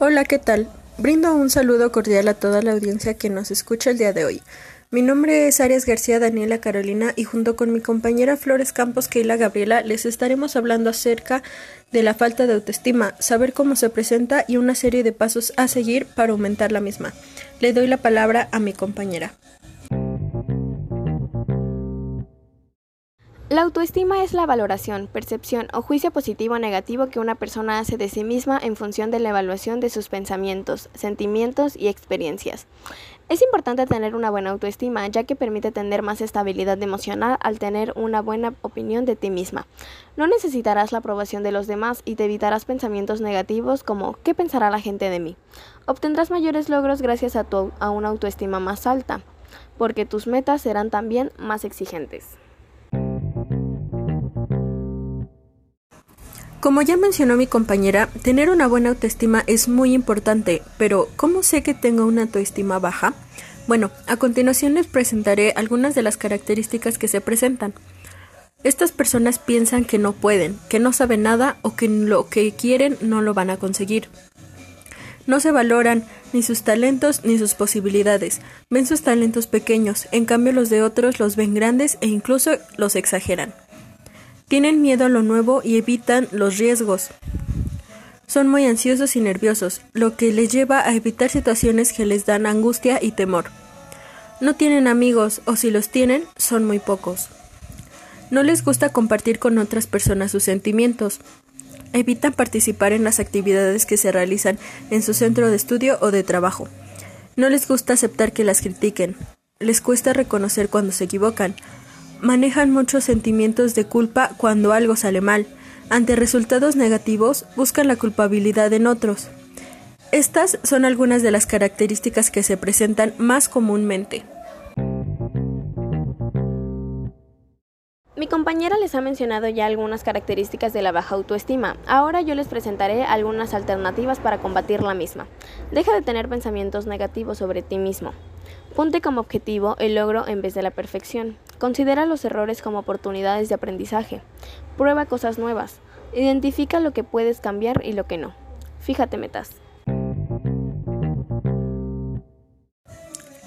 Hola, ¿qué tal? Brindo un saludo cordial a toda la audiencia que nos escucha el día de hoy. Mi nombre es Arias García Daniela Carolina y junto con mi compañera Flores Campos Keila Gabriela les estaremos hablando acerca de la falta de autoestima, saber cómo se presenta y una serie de pasos a seguir para aumentar la misma. Le doy la palabra a mi compañera. La autoestima es la valoración, percepción o juicio positivo o negativo que una persona hace de sí misma en función de la evaluación de sus pensamientos, sentimientos y experiencias. Es importante tener una buena autoestima, ya que permite tener más estabilidad emocional al tener una buena opinión de ti misma. No necesitarás la aprobación de los demás y te evitarás pensamientos negativos como ¿qué pensará la gente de mí? Obtendrás mayores logros gracias a, una autoestima más alta, porque tus metas serán también más exigentes. Como ya mencionó mi compañera, tener una buena autoestima es muy importante, pero ¿cómo sé que tengo una autoestima baja? Bueno, a continuación les presentaré algunas de las características que se presentan. Estas personas piensan que no pueden, que no saben nada o que lo que quieren no lo van a conseguir. No se valoran ni sus talentos ni sus posibilidades. Ven sus talentos pequeños, en cambio los de otros los ven grandes e incluso los exageran. Tienen miedo a lo nuevo y evitan los riesgos. Son muy ansiosos y nerviosos, lo que les lleva a evitar situaciones que les dan angustia y temor. No tienen amigos o si los tienen, son muy pocos. No les gusta compartir con otras personas sus sentimientos. Evitan participar en las actividades que se realizan en su centro de estudio o de trabajo. No les gusta aceptar que las critiquen. Les cuesta reconocer cuando se equivocan manejan muchos sentimientos de culpa cuando algo sale mal. Ante resultados negativos, buscan la culpabilidad en otros. Estas son algunas de las características que se presentan más comúnmente. Mi compañera les ha mencionado ya algunas características de la baja autoestima. Ahora yo les presentaré algunas alternativas para combatir la misma. Deja de tener pensamientos negativos sobre ti mismo. Ponte como objetivo el logro en vez de la perfección. Considera los errores como oportunidades de aprendizaje. Prueba cosas nuevas. Identifica lo que puedes cambiar y lo que no. Fíjate metas.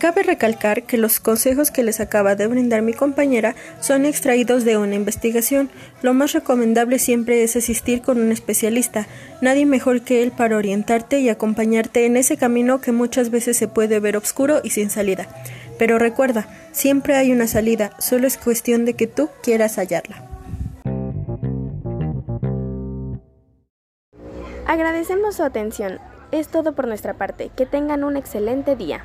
Cabe recalcar que los consejos que les acaba de brindar mi compañera son extraídos de una investigación. Lo más recomendable siempre es asistir con un especialista, nadie mejor que él para orientarte y acompañarte en ese camino que muchas veces se puede ver oscuro y sin salida. Pero recuerda, siempre hay una salida, solo es cuestión de que tú quieras hallarla. Agradecemos su atención. Es todo por nuestra parte. Que tengan un excelente día.